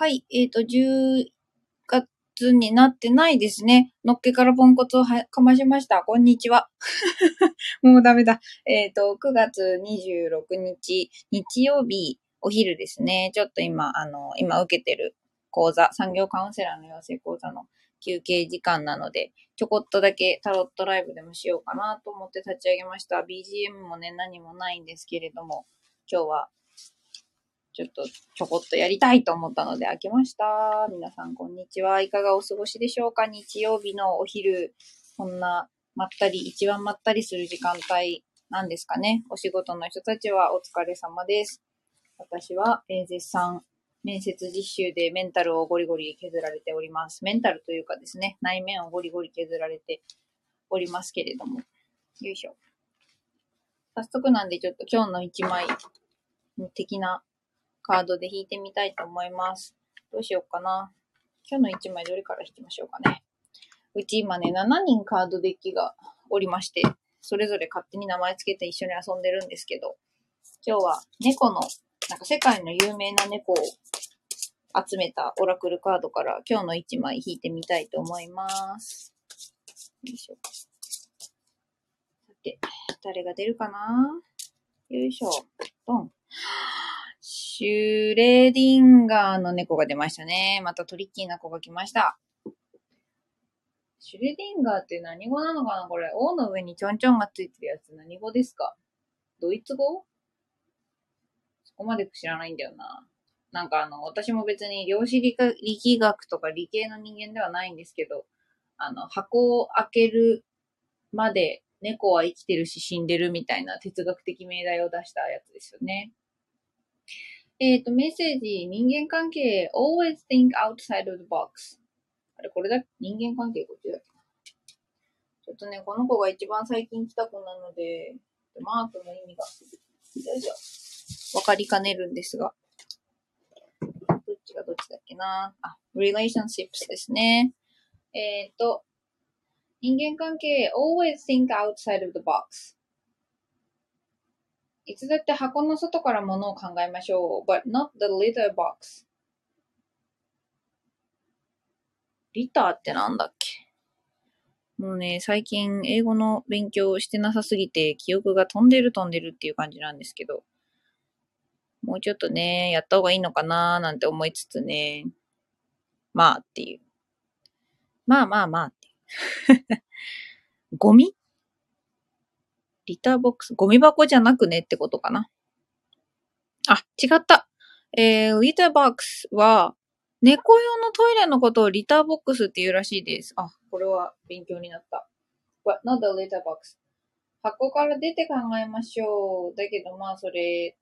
はい、えっ、ー、と、10月になってないですね。のっけからポンコツをはかましました。こんにちは。もうダメだ。えっ、ー、と、9月26日、日曜日、お昼ですね。ちょっと今、あの、今受けてる講座、産業カウンセラーの養成講座の休憩時間なので、ちょこっとだけタロットライブでもしようかなと思って立ち上げました。BGM もね、何もないんですけれども、今日はちょっとちょこっとやりたいと思ったので開けました。皆さんこんにちは。いかがお過ごしでしょうか？日曜日のお昼、こんなまったり、一番まったりする時間帯なんですかね。お仕事の人たちはお疲れ様です。私は、えー、絶賛面接実習でメンタルをゴリゴリ削られております。メンタルというかですね、内面をゴリゴリ削られておりますけれども。よいしょ。早速なんでちょっと今日の一枚的なカードで引いてみたいと思います。どうしようかな。今日の1枚どれから引きましょうかね。うち今ね、7人カードデッキがおりまして、それぞれ勝手に名前つけて一緒に遊んでるんですけど、今日は猫の、なんか世界の有名な猫を集めたオラクルカードから今日の1枚引いてみたいと思います。よいしょ。さて、誰が出るかなよいしょ。ドン。シュレディンガーの猫が出ましたね。またトリッキーな子が来ました。シュレディンガーって何語なのかなこれ。王の上にちょんちょんがついてるやつ何語ですか？ドイツ語？そこまで知らないんだよな。なんかあの、私も別に量子力学とか理系の人間ではないんですけど、あの、箱を開けるまで猫は生きてるし死んでるみたいな哲学的命題を出したやつですよね。えっ、ー、と、メッセージ、人間関係、always think outside of the box。あれ、これだ？人間関係こっちだっけ？ちょっとね、この子が一番最近来た子なので、マークの意味が、よいしょ。わかりかねるんですが。どっちがどっちだっけな？あ、relationships ですね。えっ、ー、と、人間関係、always think outside of the box。いつだって箱の外からものを考えましょう。but not the litter box. リターってなんだっけ？もうね、最近英語の勉強してなさすぎて記憶が飛んでる飛んでるっていう感じなんですけど、もうちょっとね、やった方がいいのかなーなんて思いつつね、まあっていう。まあまあまあって。ゴミ？リターボックス、ゴミ箱じゃなくねってことかな。あ、違った。えー、リターボックスは、猫用のトイレのことをリターボックスって言うらしいです。あ、これは勉強になった。But not the litter box. 箱から出て考えましょう。だけどまあそれ、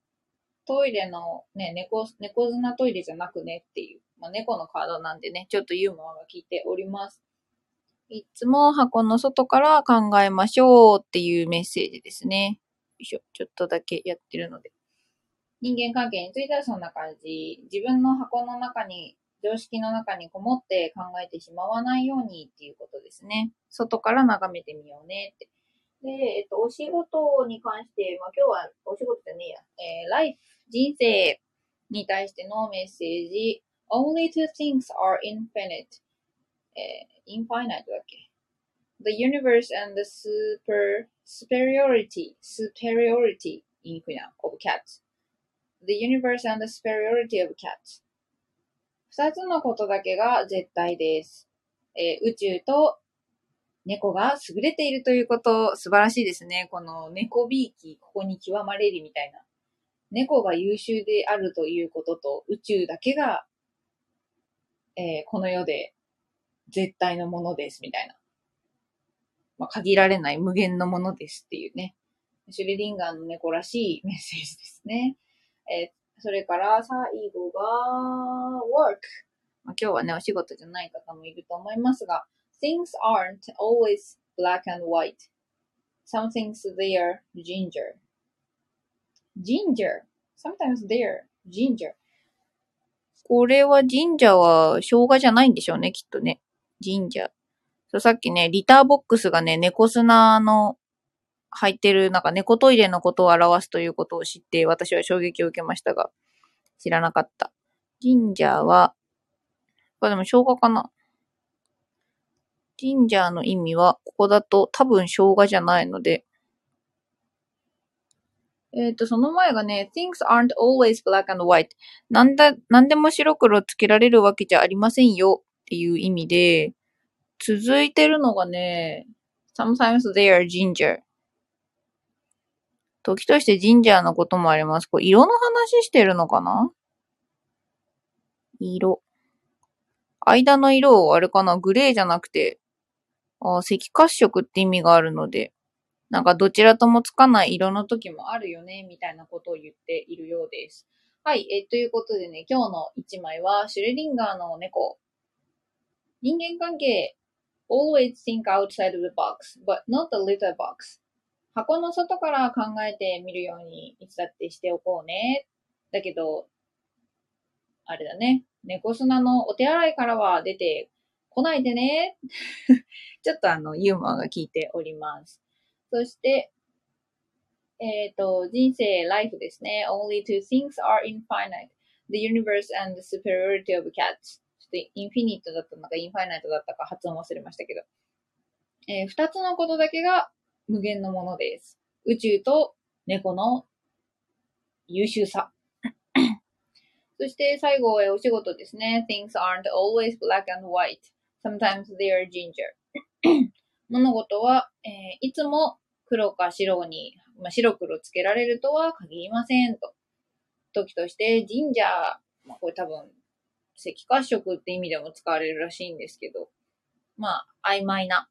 トイレのね、猫、猫砂トイレじゃなくねっていう。まあ猫のカードなんでね、ちょっとユーモアが効いております。いつも箱の外から考えましょうっていうメッセージですね。よいしょ。ちょっとだけやってるので。人間関係についてはそんな感じ。自分の箱の中に、常識の中にこもって考えてしまわないようにっていうことですね。外から眺めてみようねって。で、えっと、お仕事に関して、まあ今日はお仕事じゃねえや。えー、ライフ、人生に対してのメッセージ。Only two things are infinite. えー、インファイナイトだっけ ?The universe and the super superiority, superiority, インフィナ of cat.The universe and the superiority of cats。二つのことだけが絶対です、えー。宇宙と猫が優れているということ、素晴らしいですね。この猫ビーキ、ここに極まれりみたいな。猫が優秀であるということと、宇宙だけが、えー、この世で絶対のものですみたいな。まあ、限られない無限のものですっていうね。シュレディンガーの猫らしいメッセージですね。えー、それから最後が work。まあ、今日はね、お仕事じゃない方もいると思いますが、things aren't always black and white. Some things they're ginger. Ginger? Sometimes they're ginger. これは神社は生姜じゃないんでしょうね、きっとね。神社。そう、さっきね、リターボックスがね、猫砂の入ってる、なんか猫トイレのことを表すということを知って、私は衝撃を受けましたが、知らなかった。神社は、これでも生姜かな。ジンジャーの意味は、ここだと多分生姜じゃないので、えっ、と、その前がね、things aren't always black and white. なんだ、なんでも白黒つけられるわけじゃありませんよっていう意味で、続いてるのがね、sometimes they are ginger. 時としてジンジャーのこともあります。これ色の話してるのかな？色。間の色をあれかな？グレーじゃなくて、あ赤褐色って意味があるので、なんかどちらともつかない色の時もあるよね、みたいなことを言っているようです。はい、えということでね、今日の一枚はシュレディンガーの猫。人間関係 always think outside of the box, but not the little box. 箱の外から考えてみるようにいつだってしておこうね。だけど、あれだね。猫砂のお手洗いからは出てこないでね。ちょっとあの、ユーモアが効いております。そして、えっ、ー、と、人生、ライフですね。only two things are infinite. The universe and the superiority of cats. ょっとインフィニットだったのかインファイナイトだったか発音忘れましたけど。えー、二つのことだけが無限のものです。宇宙と猫の優秀さ。そして最後はお仕事ですね。Things aren't always black and white. Sometimes they are ginger. 物事は、えー、いつも黒か白に、まあ、白黒つけられるとは限りませんと。時としてジンジャー、まあ、これ多分赤褐色って意味でも使われるらしいんですけど、まあ、曖昧な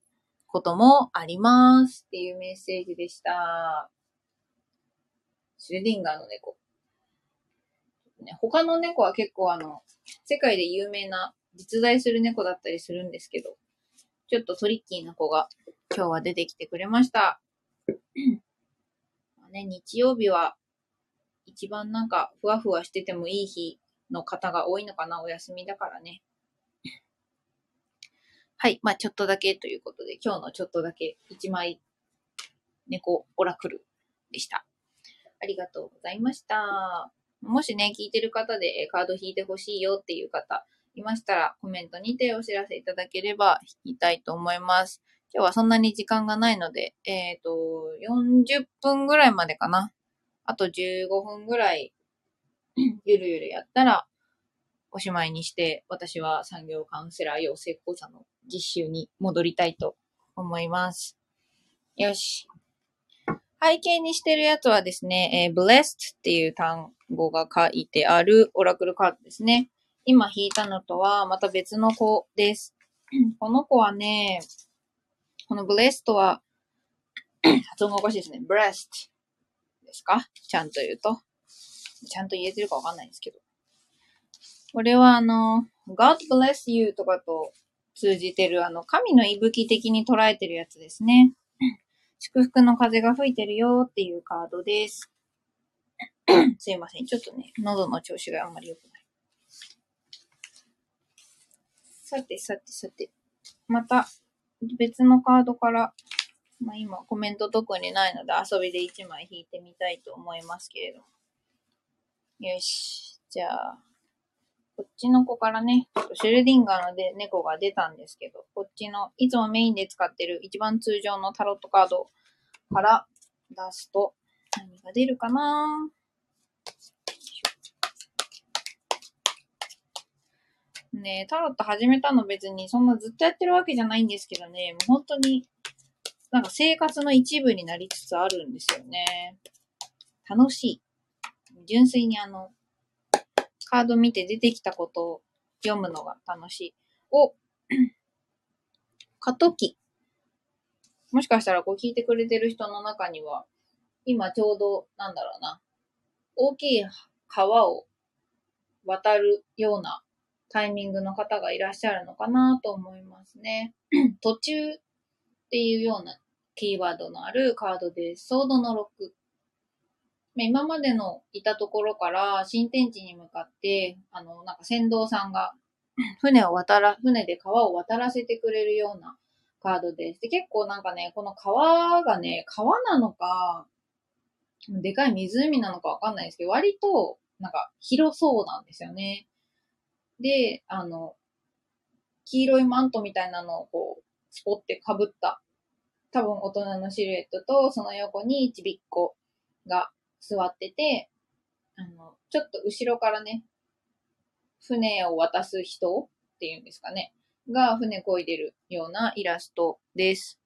こともありますっていうメッセージでした。シュレディンガーの猫。他の猫は結構あの、世界で有名な実在する猫だったりするんですけど、ちょっとトリッキーな子が今日は出てきてくれました。ね、日曜日は一番なんかふわふわしててもいい日の方が多いのかな、お休みだからね。はい。まあ、ちょっとだけということで、今日のちょっとだけ一枚猫オラクルでした。ありがとうございました。もしね、聞いてる方でカード引いてほしいよっていう方いましたら、コメントにてお知らせいただければ引きたいと思います。今日はそんなに時間がないので、えっ、ー、と、40分ぐらいまでかな。あと15分ぐらい、ゆるゆるやったら、おしまいにして、私は産業カウンセラー養成講座の実習に戻りたいと思います。よし。背景にしてるやつはですね、えー、blessed っていう単語が書いてあるオラクルカードですね。今引いたのとはまた別の子です。この子はね、この blessed は、発音がおかしいですね。breast ですか？ちゃんと言うと。ちゃんと言えてるかわかんないんですけど。これはあの、God bless you とかと通じてるあの、神の息吹的に捉えてるやつですね。祝福の風が吹いてるよっていうカードです。すいません。ちょっとね、喉の調子があんまり良くない。さてさてさて。また、別のカードから、まあ今コメント特にないので遊びで1枚引いてみたいと思いますけれども。よし。じゃあ、こっちの子からね、ちょっとシュレディンガーので猫が出たんですけど、こっちのいつもメインで使ってる一番通常のタロットカードから出すと何が出るかな？ねタロット始めたの別にそんなずっとやってるわけじゃないんですけどね、もう本当になんか生活の一部になりつつあるんですよね。楽しい。純粋にあの、カード見て出てきたことを読むのが楽しい。お、過渡期。もしかしたらこう聞いてくれてる人の中には、今ちょうど、なんだろうな、大きい川を渡るようなタイミングの方がいらっしゃるのかなと思いますね。途中っていうようなキーワードのあるカードです。ソードの6。今までのいたところから新天地に向かって、あの、なんか船頭さんが船を渡ら、船で川を渡らせてくれるようなカードです。で、結構なんかね、この川がね、川なのか、でかい湖なのかわかんないですけど、割と、なんか広そうなんですよね。で、あの、黄色いマントみたいなのをこう、スポって被った、多分大人のシルエットと、その横にちびっこが座ってて、あの、ちょっと後ろからね、船を渡す人っていうんですかね。が船漕いでるようなイラストです。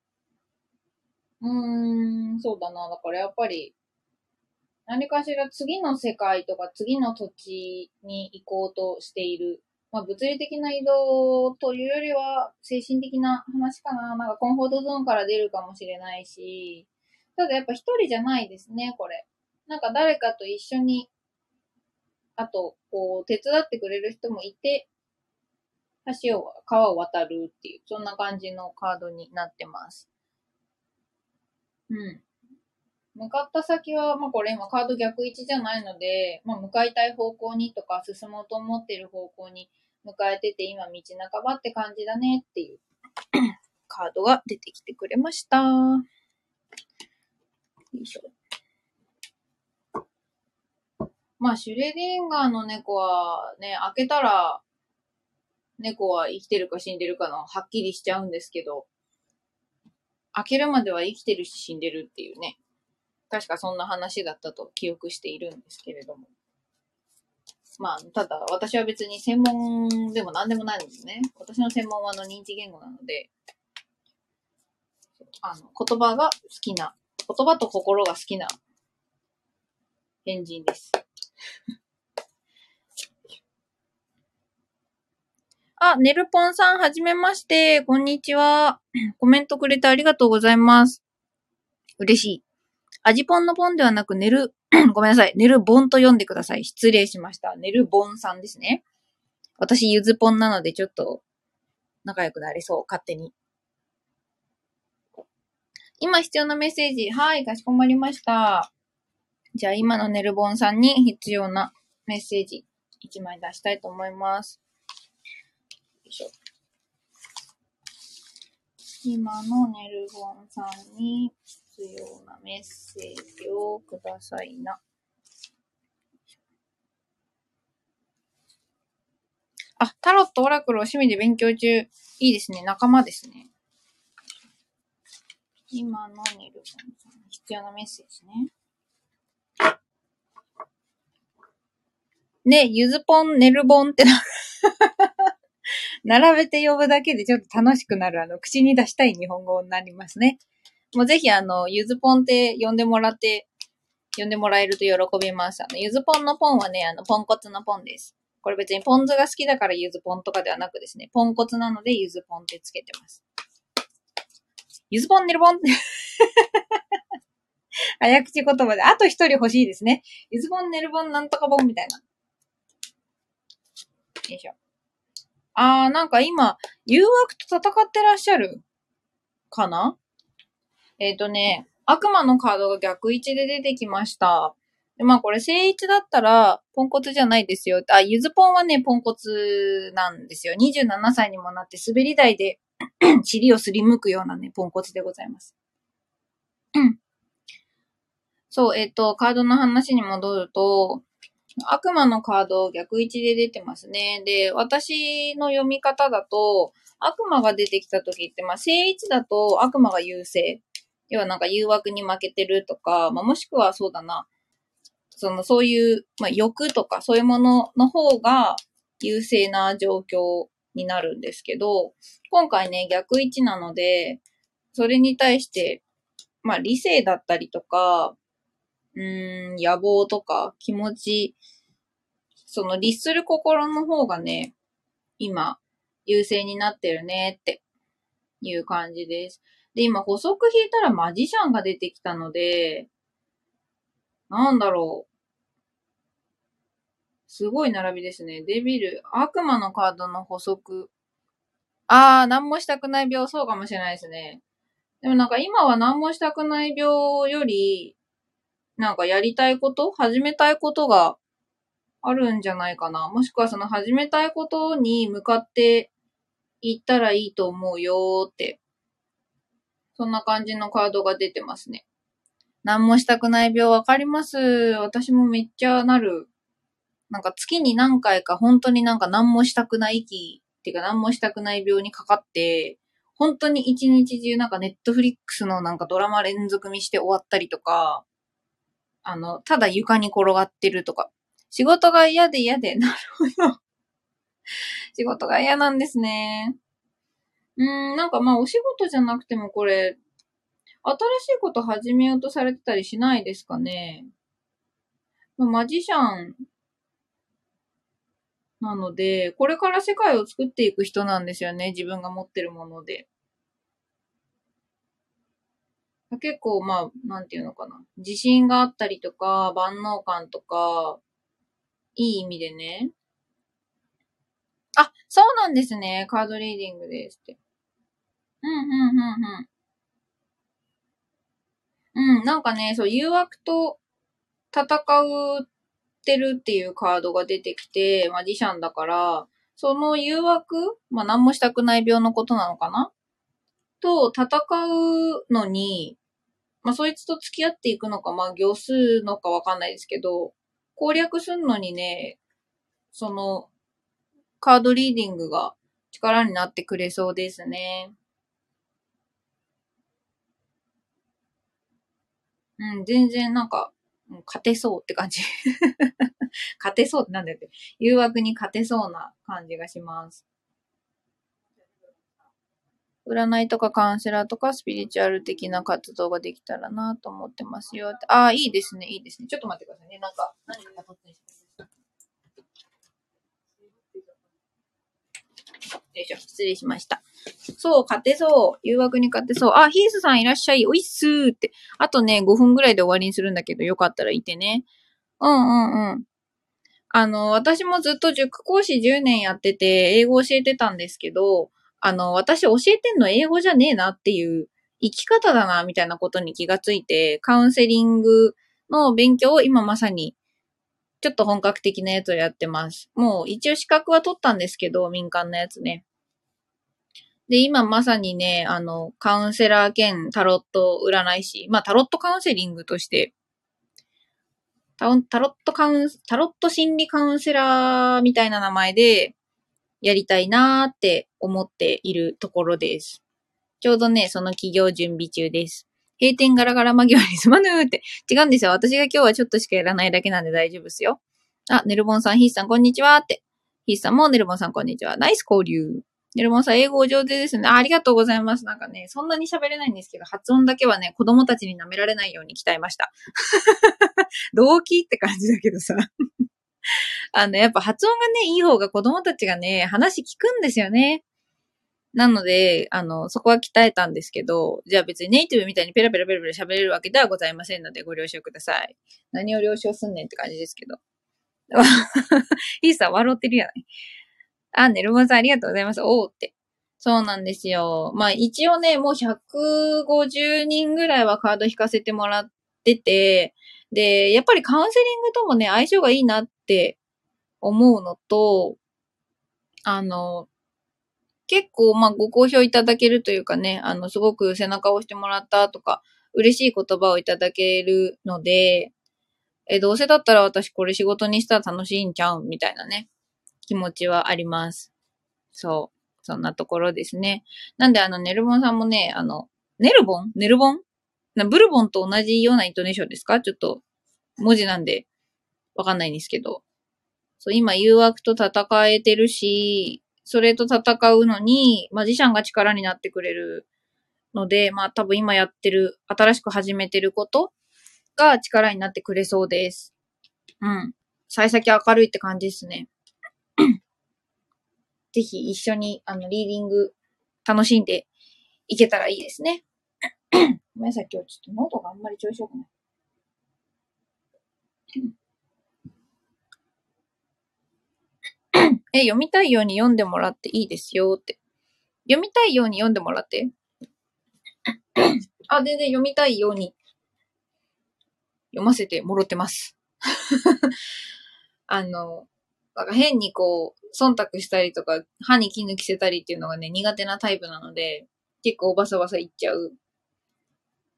うーん、そうだな。だからやっぱり、何かしら次の世界とか次の土地に行こうとしている。まあ物理的な移動というよりは精神的な話かな。なんかコンフォートゾーンから出るかもしれないし。ただやっぱ一人じゃないですね、これ。なんか誰かと一緒に、あと、こう、手伝ってくれる人もいて、橋を、川を渡るっていう、そんな感じのカードになってます。うん。向かった先は、まあこれ今カード逆位置じゃないので、まあ向かいたい方向にとか進もうと思ってる方向に向かえてて今道半ばって感じだねっていう カードが出てきてくれました。よいしょ。まあシュレディンガーの猫はね、開けたら猫は生きてるか死んでるかのはっきりしちゃうんですけど、開けるまでは生きてるし死んでるっていうね。確かそんな話だったと記憶しているんですけれども。まあ、ただ私は別に専門でも何でもないんですね。私の専門はあの認知言語なので、あの、言葉が好きな、言葉と心が好きな変人です。あ、ネルポンさん、はじめまして。こんにちは。コメントくれてありがとうございます。嬉しい。アジポンのポンではなく、ネル、ごめんなさい。ネルボンと読んでください。失礼しました。ネルボンさんですね。私、ゆずポンなので、ちょっと、仲良くなりそう。勝手に。今必要なメッセージ。はい、かしこまりました。じゃあ、今のネルボンさんに必要なメッセージ、1枚出したいと思います。よいしょ。今のネルゴンさんに必要なメッセージをくださいな。あ、タロット、オラクルを趣味で勉強中。いいですね。仲間ですね。今のネルゴンさんに必要なメッセージね。ね、ゆずぽん、ネルボンって 並べて呼ぶだけでちょっと楽しくなる、あの、口に出したい日本語になりますね。もうぜひ、あの、ゆずぽんって呼んでもらって、呼んでもらえると喜びます。あの、ゆずぽんのポンはね、あの、ポンコツのポンです。これ別にポン酢が好きだからゆずぽんとかではなくですね、ポンコツなのでゆずぽんってつけてます。ゆずぽんねるぽん 早口言葉で、あと一人欲しいですね。ゆずぽんねるぽんなんとかぽんみたいな。よいしょ。あー、なんか今、誘惑と戦ってらっしゃる？かな？えっ、ー、とね、悪魔のカードが逆位置で出てきました。でまあこれ正位置だったら、ポンコツじゃないですよ。あ、ゆずぽんはね、ポンコツなんですよ。27歳にもなって滑り台で 尻をすりむくようなね、ポンコツでございます。そう、えっ、ー、と、カードの話に戻ると、悪魔のカード逆位置で出てますね。で、私の読み方だと、悪魔が出てきた時って、まあ、正位置だと悪魔が優勢。要はなんか誘惑に負けてるとか、まあ、もしくはそうだな。その、そういう、まあ、欲とかそういうものの方が優勢な状況になるんですけど、今回ね、逆位置なので、それに対して、まあ、理性だったりとか、うーん、野望とか気持ち、その律する心の方がね、今、優勢になってるねっていう感じです。で、今補足引いたらマジシャンが出てきたので、なんだろう。すごい並びですね。デビル、悪魔のカードの補足。あー、何もしたくない病、そうかもしれないですね。でもなんか今は何もしたくない病より、なんかやりたいこと始めたいことがあるんじゃないかな。もしくはその始めたいことに向かっていったらいいと思うよって。そんな感じのカードが出てますね。何もしたくない病わかります。私もめっちゃなる。なんか月に何回か本当になんか何もしたくない息っていうか何もしたくない病にかかって、本当に一日中なんかネットフリックスのなんかドラマ連続見して終わったりとか、あの、ただ床に転がってるとか。仕事が嫌で嫌で、なるほど。仕事が嫌なんですね。うん、なんかまあお仕事じゃなくてもこれ、新しいこと始めようとされてたりしないですかね。まあ、マジシャンなので、これから世界を作っていく人なんですよね。自分が持ってるもので。結構、まあ、なんていうのかな。自信があったりとか、万能感とか、いい意味でね。あ、そうなんですね。カードリーディングですって。うん、うん、うん、うん。うん、なんかね、そう、誘惑と戦うってるっていうカードが出てきて、マジシャンだから、その誘惑まあ、何もしたくない病のことなのかな？と戦うのに、まあ、そいつと付き合っていくのか、まあ、行数のかわかんないですけど、攻略すんのにね、その、カードリーディングが力になってくれそうですね。うん、全然なんか、勝てそうって感じ。勝てそうってなんだよって。誘惑に勝てそうな感じがします。占いとかカウンセラーとかスピリチュアル的な活動ができたらなと思ってますよ。ああ、いいですね、いいですね。ちょっと待ってくださいね。なんか、何か雇ってしよいしょ、失礼しました。そう、勝てそう。誘惑に勝てそう。あ、ヒースさんいらっしゃい。おいっすーって。あとね、5分ぐらいで終わりにするんだけど、よかったらいてね。うんうんうん。あの、私もずっと塾講師10年やってて、英語教えてたんですけど、あの、私教えてんの英語じゃねえなっていう生き方だな、みたいなことに気がついて、カウンセリングの勉強を今まさに、ちょっと本格的なやつをやってます。もう一応資格は取ったんですけど、民間のやつね。で、今まさにね、あの、カウンセラー兼タロット占い師、まあタロットカウンセリングとしてタロットカウン、タロット心理カウンセラーみたいな名前で、やりたいなーって思っているところです。ちょうどね、その企業準備中です。閉店ガラガラ間際にすまぬーって。違うんですよ。私が今日はちょっとしかやらないだけなんで大丈夫ですよ。あ、ネルボンさん、ヒースさん、こんにちはって。ヒースさんもネルボンさん、こんにちは。ナイス交流。ネルモンさん、英語お上手ですねあ。ありがとうございます。なんかね、そんなに喋れないんですけど、発音だけはね、子供たちに舐められないように鍛えました。動機って感じだけどさ。あの、やっぱ発音がね、いい方が子供たちがね、話聞くんですよね。なので、あの、そこは鍛えたんですけど、じゃあ別にネイティブみたいにペラペラペラペラ喋れるわけではございませんのでご了承ください。何を了承すんねんって感じですけど。いいさ、笑ってるやない。あ、ネルモンさんありがとうございます。おーって。そうなんですよ。まあ一応ね、もう150人ぐらいはカード引かせてもらってて、で、やっぱりカウンセリングともね、相性がいいなっって思うのと、あの、結構、まあ、ご好評いただけるというかね、あの、すごく背中を押してもらったとか、嬉しい言葉をいただけるので、え、どうせだったら私これ仕事にしたら楽しいんちゃうみたいなね、気持ちはあります。そう。そんなところですね。なんであの、ネルボンさんもね、あの、ネルボン？ネルボン？なブルボンと同じようなイントネーションですか？ちょっと、文字なんで、わかんないんですけど。そう、今誘惑と戦えてるし、それと戦うのに、マジシャンが力になってくれるので、まあ多分今やってる、新しく始めてることが力になってくれそうです。うん。幸先明るいって感じですね。ぜひ一緒に、あの、リーディング楽しんでいけたらいいですね。ごめんなさい、今日ちょっと喉があんまり調子よくない。え、読みたいように読んでもらっていいですよって。読みたいように読んでもらって。あ、全然読みたいように読ませてもろってます。あの、なんか変にこう、忖度したりとか、歯に気抜きせたりっていうのがね、苦手なタイプなので、結構バサバサ言っちゃう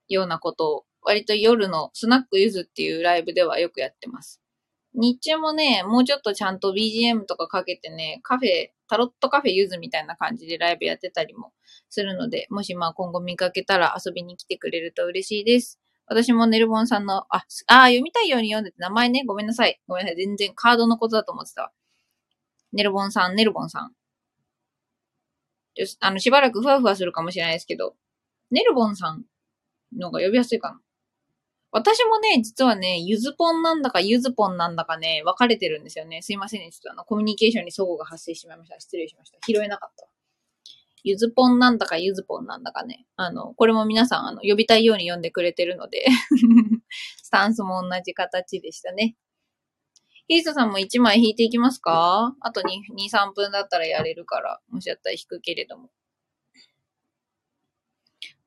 ようなことを、割と夜のスナックユズっていうライブではよくやってます。日中もね、もうちょっとちゃんと BGM とかかけてね、カフェタロットカフェゆずみたいな感じでライブやってたりもするので、もしまあ今後見かけたら遊びに来てくれると嬉しいです。私もネルボンさんの、あ、あ、読みたいように読んでて名前ね、ごめんなさい。ごめんなさい。全然カードのことだと思ってたわ。ネルボンさん、ネルボンさん。あの、しばらくふわふわするかもしれないですけど、ネルボンさんの方が呼びやすいかな。私もね、実はね、ゆずぽんなんだかゆずぽんなんだかね、分かれてるんですよね。すいませんね。ちょっとあの、コミュニケーションに齟齬が発生しまいました。失礼しました。拾えなかった。ゆずぽんなんだかゆずぽんなんだかね。あの、これも皆さん、あの、呼びたいように読んでくれてるので スタンスも同じ形でしたね。ヒースさんも1枚引いていきますか？あと2、2、3分だったらやれるから、もしやったら引くけれども。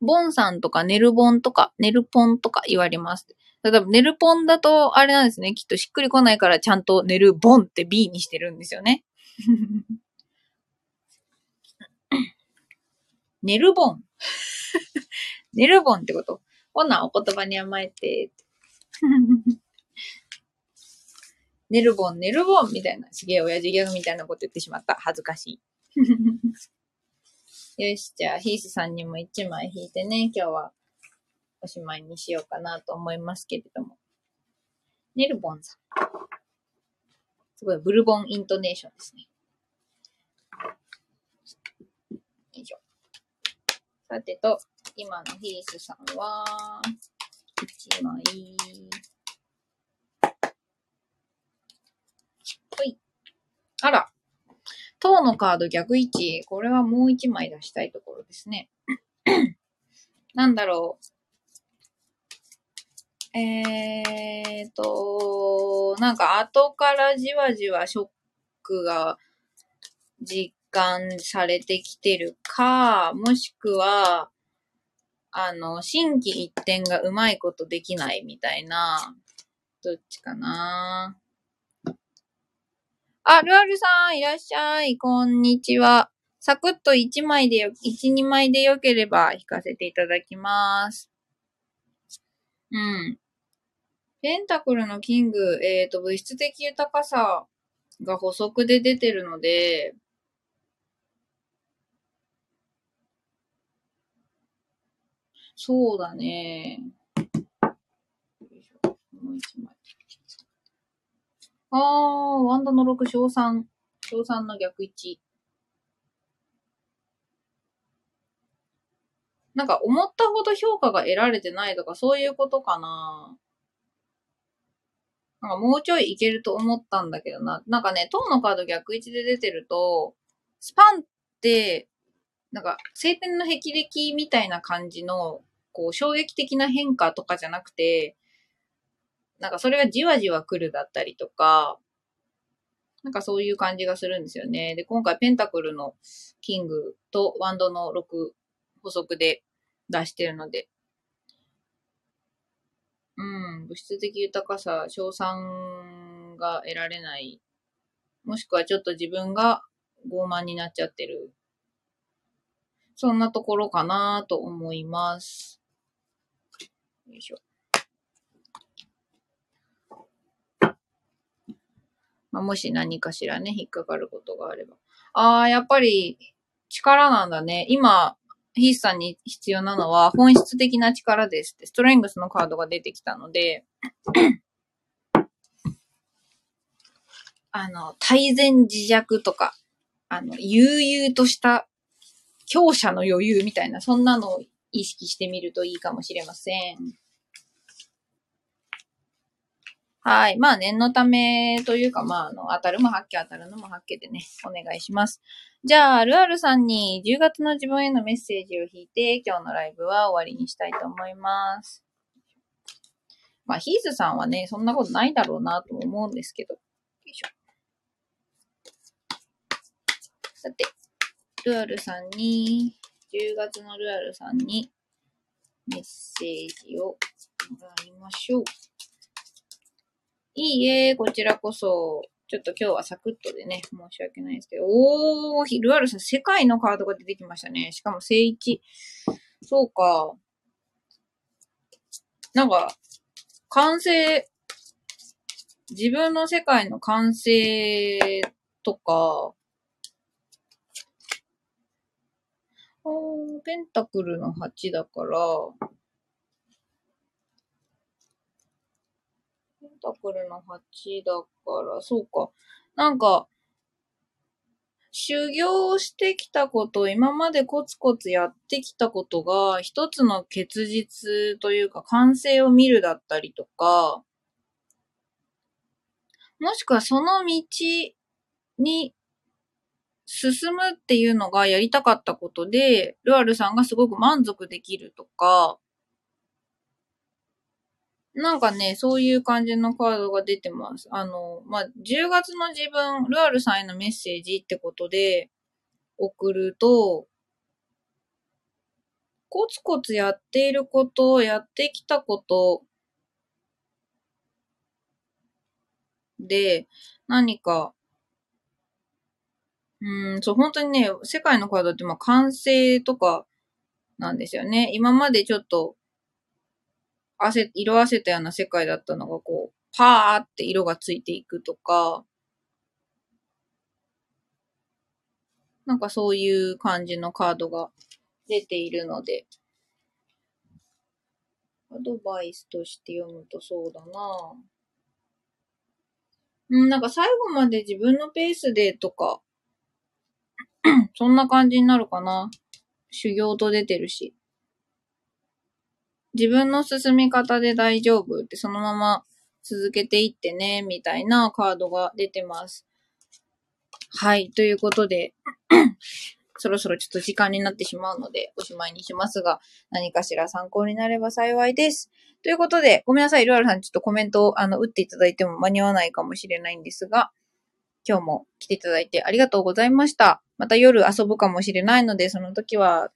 ボンさんとかネルボンとか、ネルポンとか言われます。例えば、ネルポンだと、あれなんですね。きっとしっくりこないからちゃんとネルボンって B にしてるんですよね。ネルボン。ネルボンってことほな、お言葉に甘えて。ネルボン、ネルボンみたいな、すげえ親父ギャグみたいなこと言ってしまった。恥ずかしい。よし、じゃあ、ヒースさんにも一枚引いてね、今日はおしまいにしようかなと思いますけれども。ネルボンさん。すごい、ブルボンイントネーションですね。よいしょ。さてと、今のヒースさんは、一枚。ほい。あら、塔のカード逆位置。これはもう一枚出したいところですね。なんだろう。えーと、なんか後からじわじわショックが実感されてきてるか、もしくは、あの、新規一点がうまいことできないみたいな、どっちかな。あ、ルアルさん、いらっしゃい。こんにちは。サクッと1枚でよ、1、2枚でよければ引かせていただきます。うん。ペンタクルのキング、えっ、ー、と、物質的豊かさが補足で出てるので、そうだね。もう一枚。あー、ワンダの6、小3。小3の逆1。なんか思ったほど評価が得られてないとかそういうことかな。なんかもうちょいいけると思ったんだけどな。なんかね、塔のカード逆位置で出てると、スパンって、なんか晴天の霹靂みたいな感じの、こう衝撃的な変化とかじゃなくて、なんかそれがじわじわ来るだったりとか、なんかそういう感じがするんですよね。で、今回ペンタクルのキングとワンドの6補足で出してるので、うん、物質的豊かさ、賞賛が得られない。もしくはちょっと自分が傲慢になっちゃってる。そんなところかなと思います。よいしょ。まあ、もし何かしらね、引っかかることがあれば。ああ、やっぱり力なんだね。今、ヒースさんに必要なのは本質的な力ですって、ストレングスのカードが出てきたので、あの、対善自弱とか、あの、悠々とした強者の余裕みたいな、そんなのを意識してみるといいかもしれません。はい。まあ、念のためというか、まあ、あの、当たるも発見、当たるのも発見でね、お願いします。じゃあ、ルアルさんに10月の自分へのメッセージを引いて、今日のライブは終わりにしたいと思います。まあ、ヒーズさんはね、そんなことないだろうなと思うんですけど。よいしょ。さて、ルアルさんに、10月のルアルさんにメッセージをもらいましょう。いいえ、こちらこそ。ちょっと今日はサクッとでね、申し訳ないですけど。おー、ひルアルさん、世界のカードが出てきましたね。しかも聖一。そうか。なんか、完成、自分の世界の完成とか、おー、ペンタクルの8だから、タクルの8だから、そうか。なんか、修行してきたこと、今までコツコツやってきたことが、一つの結実というか、完成を見るだったりとか、もしくはその道に進むっていうのがやりたかったことで、ルアルさんがすごく満足できるとか、なんかね、そういう感じのカードが出てます。あの、まあ、10月の自分、ルアルさんへのメッセージってことで送ると、コツコツやっていること、やってきたことで、何かうん、そう、本当にね、世界のカードってまあ完成とかなんですよね。今までちょっと、汗、色あせたような世界だったのがこう、パーって色がついていくとか、なんかそういう感じのカードが出ているので、アドバイスとして読むとそうだなうん、なんか最後まで自分のペースでとか、そんな感じになるかな。修行と出てるし。自分の進み方で大丈夫ってそのまま続けていってね、みたいなカードが出てます。はい。ということで、そろそろちょっと時間になってしまうので、おしまいにしますが、何かしら参考になれば幸いです。ということで、ごめんなさい、ルアルさん、ちょっとコメントを、あの、打っていただいても間に合わないかもしれないんですが、今日も来ていただいてありがとうございました。また夜遊ぶかもしれないので、その時は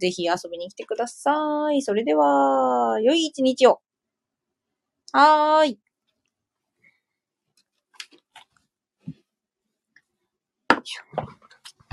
ぜひ遊びに来てください。それでは、良い一日を。はーい。Thank you.